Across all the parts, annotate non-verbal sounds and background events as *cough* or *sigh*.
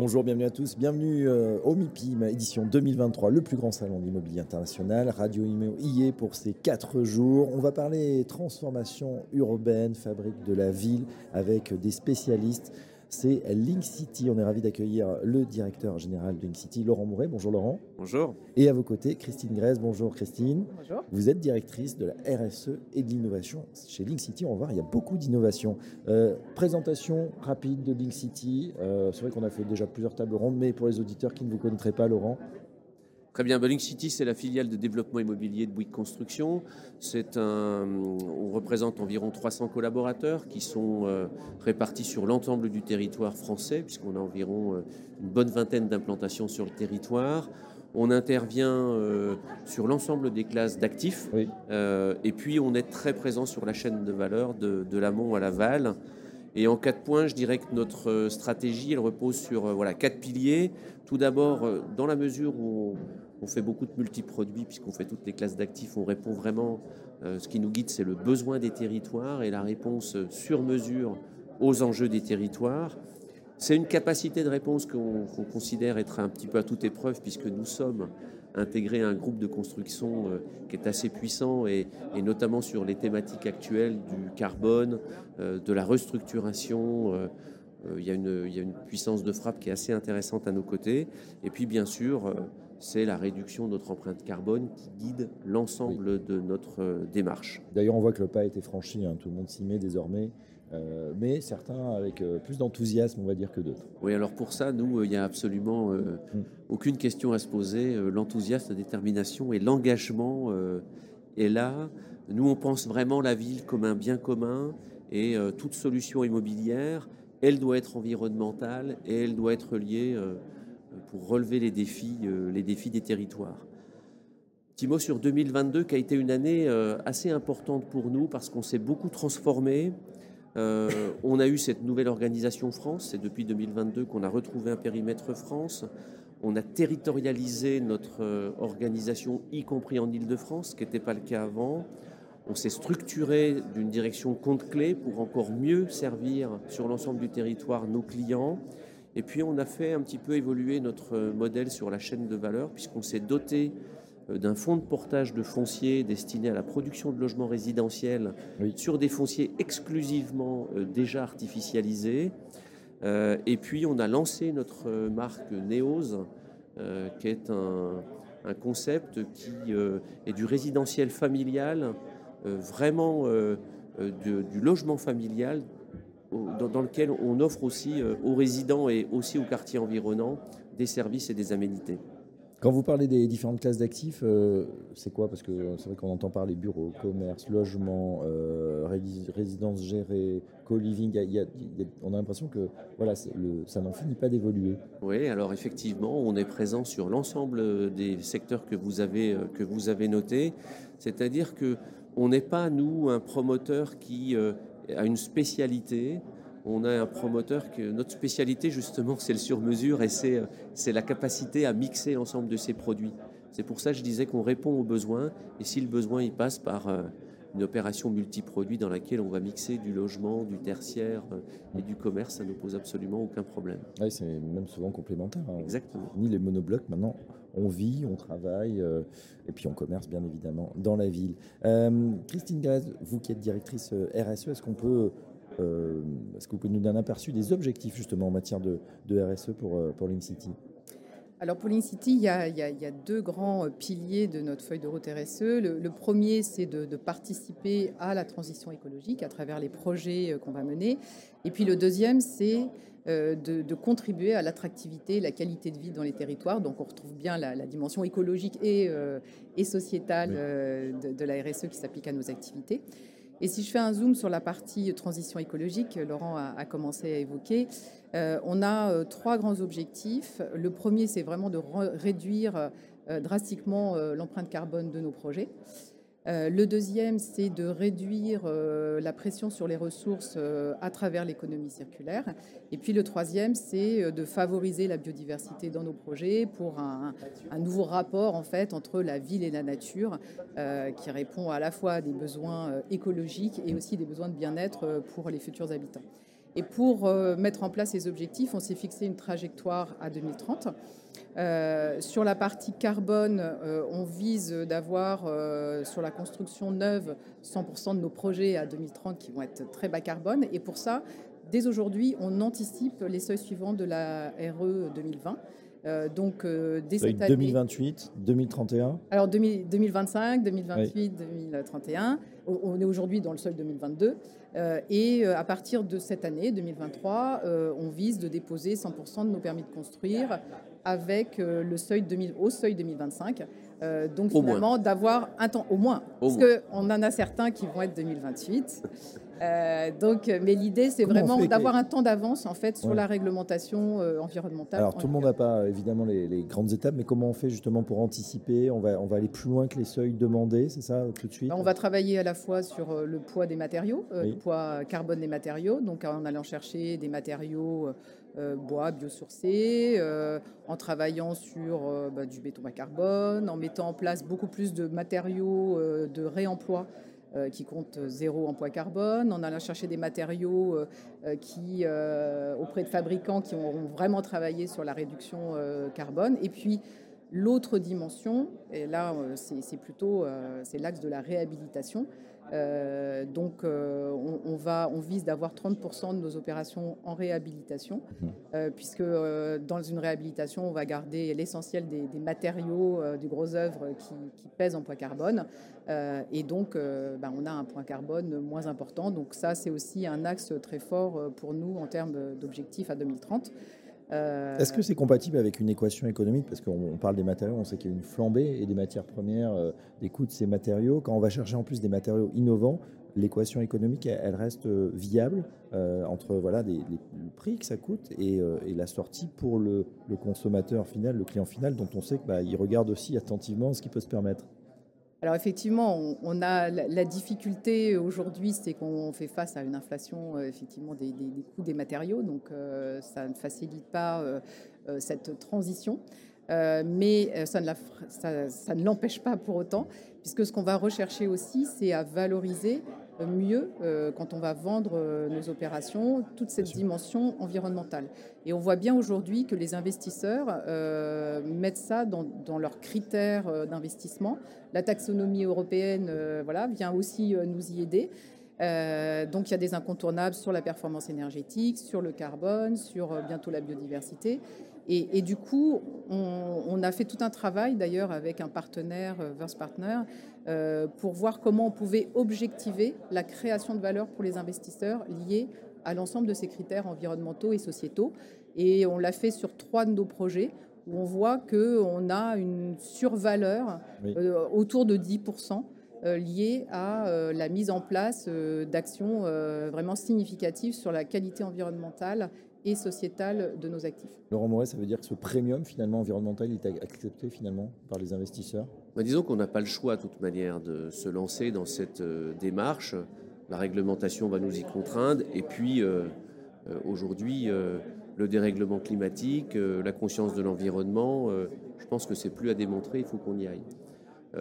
Bonjour, bienvenue à tous. Bienvenue euh, au MIPIM, édition 2023, le plus grand salon d'immobilier international. Radio Imo y est pour ces quatre jours. On va parler transformation urbaine, fabrique de la ville, avec des spécialistes c'est Link City. On est ravi d'accueillir le directeur général de Link City, Laurent Mouret. Bonjour Laurent. Bonjour. Et à vos côtés, Christine Grèze. Bonjour Christine. Bonjour. Vous êtes directrice de la RSE et de l'innovation. Chez Link City, on va voir, il y a beaucoup d'innovation. Euh, présentation rapide de Link City. Euh, c'est vrai qu'on a fait déjà plusieurs tables rondes, mais pour les auditeurs qui ne vous connaîtraient pas, Laurent, Très bien. Link City, c'est la filiale de développement immobilier de Bouygues Construction. C'est un, on représente environ 300 collaborateurs qui sont euh, répartis sur l'ensemble du territoire français, puisqu'on a environ euh, une bonne vingtaine d'implantations sur le territoire. On intervient euh, sur l'ensemble des classes d'actifs. Oui. et puis, on est très présent sur la chaîne de valeur de, de l'amont à l'aval. Et en quatre points, je dirais que notre stratégie, elle repose sur voilà, quatre piliers. Tout d'abord, dans la mesure où on fait beaucoup de multiproduits puisqu'on fait toutes les classes d'actifs. On répond vraiment, euh, ce qui nous guide, c'est le besoin des territoires et la réponse sur mesure aux enjeux des territoires. C'est une capacité de réponse qu'on considère être un petit peu à toute épreuve puisque nous sommes intégrés à un groupe de construction euh, qui est assez puissant et, notamment sur les thématiques actuelles du carbone, euh, de la restructuration. il, y a une, il y a une puissance de frappe qui est assez intéressante à nos côtés. Et puis bien sûr, c'est la réduction de notre empreinte carbone qui guide l'ensemble de notre euh, démarche. D'ailleurs, on voit que le pas a été franchi, hein. tout le monde s'y met désormais. Euh, mais certains avec euh, plus d'enthousiasme, on va dire, que d'autres. Oui, alors pour ça, nous, il n'y a absolument hmm. aucune question à se poser. L'enthousiasme, la détermination et l'engagement est là. Nous, on pense vraiment la ville comme un bien commun et toute solution immobilière, elle doit être environnementale et elle doit être liée pour relever les défis, euh, les défis des territoires. Petit mot sur 2022 qui a été une année euh, assez importante pour nous parce qu'on s'est beaucoup transformé. Euh, on a eu cette nouvelle organisation France, c'est depuis 2022 qu'on a retrouvé un périmètre France. On a territorialisé notre organisation, y compris en Ile-de-France, ce qui n'était pas le cas avant. On s'est structuré d'une direction compte clé pour encore mieux servir sur l'ensemble du territoire nos clients. Et puis on a fait un petit peu évoluer notre modèle sur la chaîne de valeur, puisqu'on s'est doté euh, d'un fonds de portage de fonciers destiné à la production de logements résidentiels sur des fonciers exclusivement euh, déjà artificialisés. Euh, et puis on a lancé notre marque Neos, qui est un, concept qui est du résidentiel familial, vraiment du logement familial dans, lequel on offre aussi euh, aux résidents et aussi aux quartiers environnants des services et des aménités. Quand vous parlez des différentes classes d'actifs, euh, c'est quoi? Parce que c'est vrai qu'on entend parler bureaux, commerce, logement, euh, résidence gérée, co-living. on a l'impression que voilà, ça n'en finit pas d'évoluer. Oui, alors effectivement, on est présent sur l'ensemble des secteurs que vous avez, que vous avez notés. C'est-à-dire que on n'est pas, nous, un promoteur qui a une spécialité. On a un promoteur que notre spécialité justement c'est le sur-mesure et c'est, c'est la capacité à mixer l'ensemble de ces produits. C'est pour ça que je disais qu'on répond aux besoins et si le besoin il passe par euh, une opération multiproduit dans laquelle on va mixer du logement, du tertiaire euh, et du commerce, ça ne pose absolument aucun problème. Oui, c'est même souvent complémentaire. Hein. Exactement. Ni les monoblocs maintenant, on vit, on travaille euh, et puis on commerce bien évidemment dans la ville. Euh, Christine Grèze, vous qui êtes directrice RSE, est-ce qu'on peut est-ce que vous pouvez nous donner un aperçu des objectifs justement en matière de, RSE pour, pour Link City? Alors pour l'INCITY, il, y a deux grands euh, piliers de notre feuille de route RSE. Le, premier, c'est de, participer à la transition écologique à travers les projets euh, qu'on va mener. Et puis le deuxième, c'est euh, de, contribuer à l'attractivité, la qualité de vie dans les territoires. Donc on retrouve bien la, dimension écologique et, et sociétale de, la RSE qui s'applique à nos activités. Et si je fais un zoom sur la partie transition écologique, Laurent a, commencé à évoquer, euh, on a euh, trois grands objectifs. Le premier, c'est vraiment de réduire euh, drastiquement l'empreinte carbone de nos projets. Euh, le deuxième, c'est de réduire euh, la pression sur les ressources euh, à travers l'économie circulaire. Et puis le troisième, c'est de favoriser la biodiversité dans nos projets pour un, nouveau rapport en fait entre la ville et la nature, qui répond à la fois à des besoins écologiques et aussi des besoins de bien-être pour les futurs habitants. Et pour mettre en place ces objectifs, on s'est fixé une trajectoire à 2030 euh, sur la partie carbone, euh, on vise d'avoir euh, sur la construction neuve 100% de nos projets à 2030 qui vont être très bas carbone. Et pour ça, dès aujourd'hui, on anticipe les seuils suivants de la RE 2020. donc, dès cette 2028, 2031 Alors, 2025, 2028, 2031. On est aujourd'hui dans le seuil 2022. Et à partir de cette année, 2023, on vise de déposer 100% de nos permis de construire avec euh, le seuil 2000, au seuil 2025. Euh, donc finalement, d'avoir un temps au moins, parce qu'on en a certains qui vont être 2028. Euh, donc, mais l'idée, c'est vraiment d'avoir un temps d'avance en fait sur la réglementation environnementale. Alors, tout le monde n'a pas évidemment les, grandes étapes, mais comment on fait justement pour anticiper? On va, on va aller plus loin que les seuils demandés, c'est ça tout de suite? On va travailler à la fois sur le poids des matériaux, le poids carbone des matériaux, donc en allant chercher des matériaux euh, bois biosourcés, euh, en travaillant sur euh, bah, du béton à carbone, en mettant en place beaucoup plus de matériaux de réemploi qui comptent zéro emploi carbone, en allant chercher des matériaux qui, auprès de fabricants qui ont vraiment travaillé sur la réduction carbone. Et puis, l'autre dimension, et là, c'est plutôt l'axe de la réhabilitation, euh, donc, euh, on, va, on vise d'avoir 30% de nos opérations en réhabilitation, mhm. euh, puisque dans une réhabilitation, on va garder l'essentiel des, matériaux du gros œuvre qui, pèsent en poids carbone. et donc, ben, on a un point carbone moins important. Donc, ça, c'est aussi un axe très fort pour nous en termes d'objectifs à 2030. Euh, Est-ce que c'est compatible avec une équation économique? Parce qu'on parle des matériaux, on sait qu'il y a une flambée et des matières premières, euh, des coûts de ces matériaux. Quand on va chercher en plus des matériaux innovants, l'équation économique, elle, reste euh, viable entre voilà, les, prix que ça coûte et, la sortie pour le, consommateur final, le client final, dont on sait qu'il bah, regarde aussi attentivement ce qu'il peut se permettre. Alors effectivement, on, a la, difficulté aujourd'hui, c'est qu'on fait face à une inflation euh, effectivement des, coûts des matériaux, donc euh, ça ne facilite pas euh, cette transition. mais ça ne l'empêche pas pour autant, puisque ce qu'on va rechercher aussi, c'est à valoriser mieux euh, quand on va vendre euh, nos opérations, toute cette dimension environnementale. Et on voit bien aujourd'hui que les investisseurs euh, mettent ça dans, leurs critères d'investissement. La taxonomie européenne voilà, vient aussi nous y aider. donc il y a des incontournables sur la performance énergétique, sur le carbone, sur bientôt la biodiversité. Et, du coup, on, a fait tout un travail d'ailleurs avec un partenaire, Verse Partner, pour voir comment on pouvait objectiver la création de valeur pour les investisseurs liés à l'ensemble de ces critères environnementaux et sociétaux. Et on l'a fait sur trois de nos projets où on voit qu'on a une survaleur euh, autour de 10% euh, liée à la mise en place d'actions vraiment significatives sur la qualité environnementale et sociétale de nos actifs. Laurent Moret, ça veut dire que ce premium finalement environnemental est accepté finalement par les investisseurs? Bah, Disons qu'on n'a pas le choix de toute manière de se lancer dans cette euh, démarche. La réglementation va nous y contraindre et puis euh, euh, aujourd'hui le dérèglement climatique, la conscience de l'environnement, je pense que c'est plus à démontrer, il faut qu'on y aille. il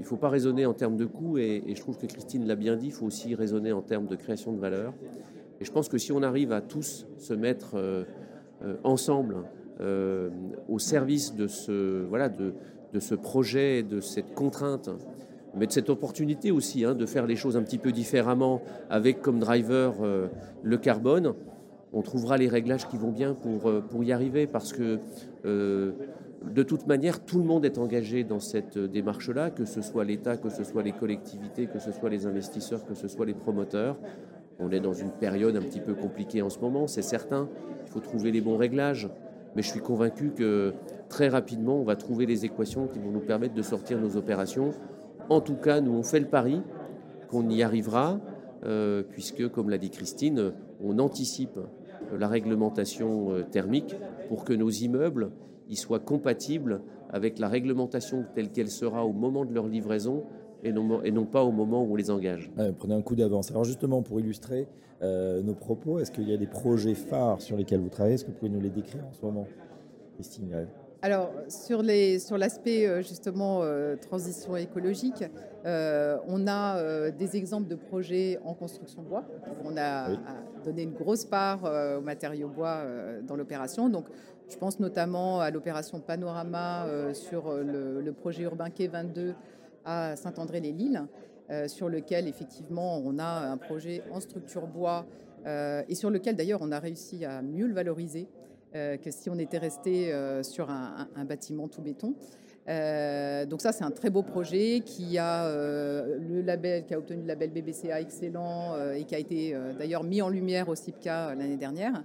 ne faut pas raisonner en termes de coûts et, et je trouve que Christine l'a bien dit, il faut aussi raisonner en termes de création de valeur. Et je pense que si on arrive à tous se mettre euh, euh, ensemble euh, au service de ce, projet, de cette contrainte, mais de cette opportunité aussi hein, de faire les choses un petit peu différemment avec comme driver le carbone, on trouvera les réglages qui vont bien pour, pour y arriver parce que de toute manière, tout le monde est engagé dans cette démarche-là, que ce soit l'État, que ce soit les collectivités, que ce soit les investisseurs, que ce soit les promoteurs. On est dans une période un petit peu compliquée en ce moment, c'est certain. Il faut trouver les bons réglages. Mais je suis convaincu que très rapidement, on va trouver les équations qui vont nous permettre de sortir nos opérations. En tout cas, nous, on fait le pari qu'on y arrivera, euh, puisque, comme l'a dit Christine, on anticipe la réglementation euh, thermique pour que nos immeubles y soient compatibles avec la réglementation telle qu'elle sera au moment de leur livraison et non, et non pas au moment où on les engage. prenez un coup d'avance. Alors justement, pour illustrer nos propos, est-ce qu'il y a des projets phares sur lesquels vous travaillez? Est-ce que vous pouvez nous les décrire en ce moment Christine alors, sur l'aspect sur justement transition écologique, on a des exemples de projets en construction bois. On a donné une grosse part aux matériaux bois dans l'opération. Donc, je pense notamment à l'opération Panorama sur le, projet urbain Quai 22 à Saint-André-les-Lilles, sur lequel effectivement on a un projet en structure bois et sur lequel d'ailleurs on a réussi à mieux le valoriser que si on était resté sur un, bâtiment tout béton. donc ça, c'est un très beau projet qui a le label, qui a obtenu le label BBCA excellent et qui a été d'ailleurs mis en lumière au CIPCA l'année dernière.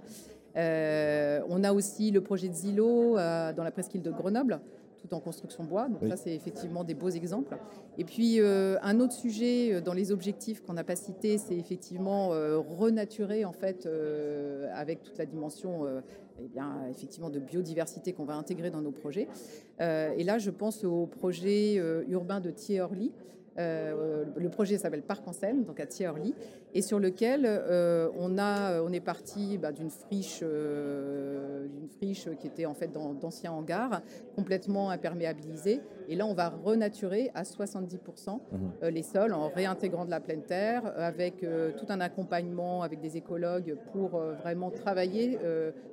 Euh, on a aussi le projet de Zilo euh, dans la presqu'île de Grenoble, tout en construction bois. Donc ça, c'est effectivement des beaux exemples. Et puis, euh, un autre sujet dans les objectifs qu'on n'a pas cités, c'est effectivement renaturer, en fait, avec toute la dimension eh bien, effectivement de biodiversité qu'on va intégrer dans nos projets. et là, je pense au projet urbain de Thiers-Orly, euh, le projet s'appelle Parc en Seine, donc à Thiers-Orly, et sur lequel euh, on, a, on est parti bah, d'une friche, euh, d'une friche qui était en fait d'anciens hangars, complètement imperméabilisée. Et là, on va renaturer à 70% mmh. les sols en réintégrant de la pleine terre, avec tout un accompagnement avec des écologues pour vraiment travailler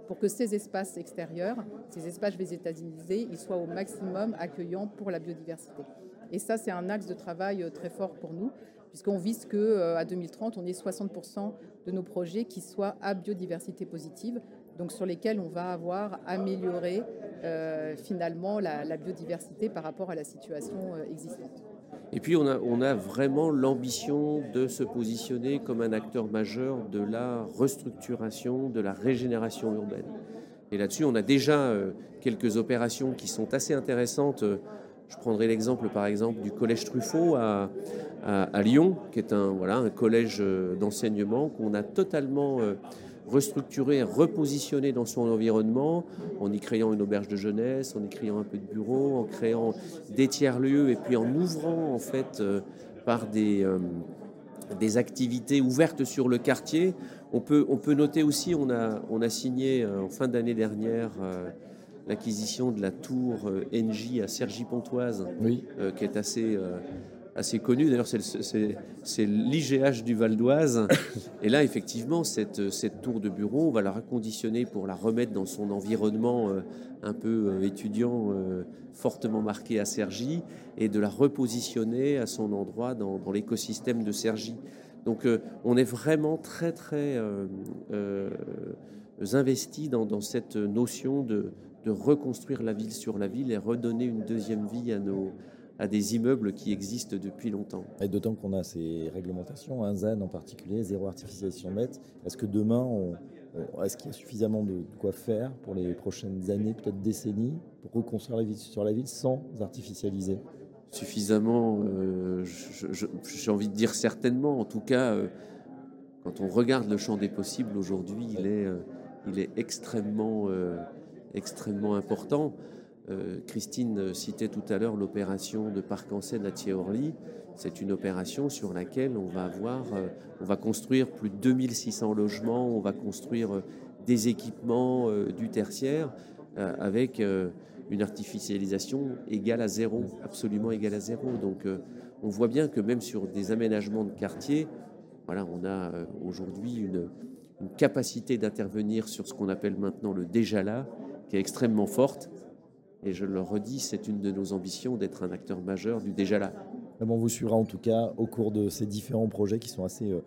pour que ces espaces extérieurs, ces espaces végétalisés, ils soient au maximum accueillants pour la biodiversité. Et ça, c'est un axe de travail euh, très fort pour nous, puisqu'on vise qu'à euh, 2030, on ait 60% de nos projets qui soient à biodiversité positive, donc sur lesquels on va avoir amélioré euh, finalement la, biodiversité par rapport à la situation existante. Et puis on a vraiment l'ambition de se positionner comme un acteur majeur de la restructuration, de la régénération urbaine. Et là-dessus, on a déjà quelques opérations qui sont assez intéressantes je prendrai l'exemple par exemple du collège Truffaut à, Lyon, qui est un, voilà, un collège euh, d'enseignement qu'on a totalement euh, restructuré, repositionné dans son environnement, en y créant une auberge de jeunesse, en y créant un peu de bureaux, en créant des tiers-lieux et puis en ouvrant en fait euh, par des, des activités ouvertes sur le quartier. On peut, on peut noter aussi, on a, on a signé en fin d'année dernière l'acquisition de la tour euh, NJ à Cergy-Pontoise, euh, qui est assez, euh, assez connue. D'ailleurs, c'est l'IGH du Val d'Oise. *coughs* Et là, effectivement, cette, cette tour de bureau, on va la reconditionner pour la remettre dans son environnement un peu étudiant, fortement marqué à Cergy, et de la repositionner à son endroit dans, dans l'écosystème de Cergy. Donc, on est vraiment très, très investi dans, dans cette notion de de reconstruire la ville sur la ville et redonner une deuxième vie à, nos, à des immeubles qui existent depuis longtemps. Et d'autant qu'on a ces réglementations, un ZAN en particulier, zéro artificialisation nette, est-ce que demain, on, est-ce qu'il y a suffisamment de quoi faire pour les prochaines années, peut-être décennies, pour reconstruire la ville sur la ville sans artificialiser? Suffisamment, euh, j'ai envie de dire certainement. En tout cas, euh, quand on regarde le champ des possibles aujourd'hui, il est, euh, il est extrêmement extrêmement important. Euh, Christine citait tout à l'heure l'opération de Parc en Seine à Thiers-Orly. C'est une opération sur laquelle on va avoir, euh, on va construire plus de 2600 logements, on va construire euh, des équipements du tertiaire avec une artificialisation égale à zéro, absolument égale à zéro. Donc on voit bien que même sur des aménagements de quartier, voilà, on a aujourd'hui une, une capacité d'intervenir sur ce qu'on appelle maintenant le déjà là, qui est extrêmement forte. Et je le redis, c'est une de nos ambitions d'être un acteur majeur du déjà là. on vous suivra en tout cas au cours de ces différents projets qui sont assez, euh,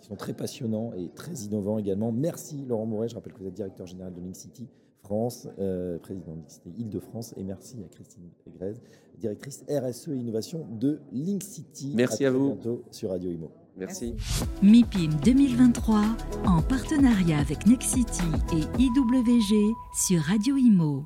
qui sont très passionnants et très innovants également. Merci Laurent Moret, je rappelle que vous êtes directeur général de Link City France, euh, président de Link City Île-de-France, et merci à Christine Grèze, directrice RSE et innovation de Link City. Merci à, vous. bientôt sur Radio Imo. Merci. MIPIM 2023 en partenariat avec Nexity et IWG sur Radio Imo.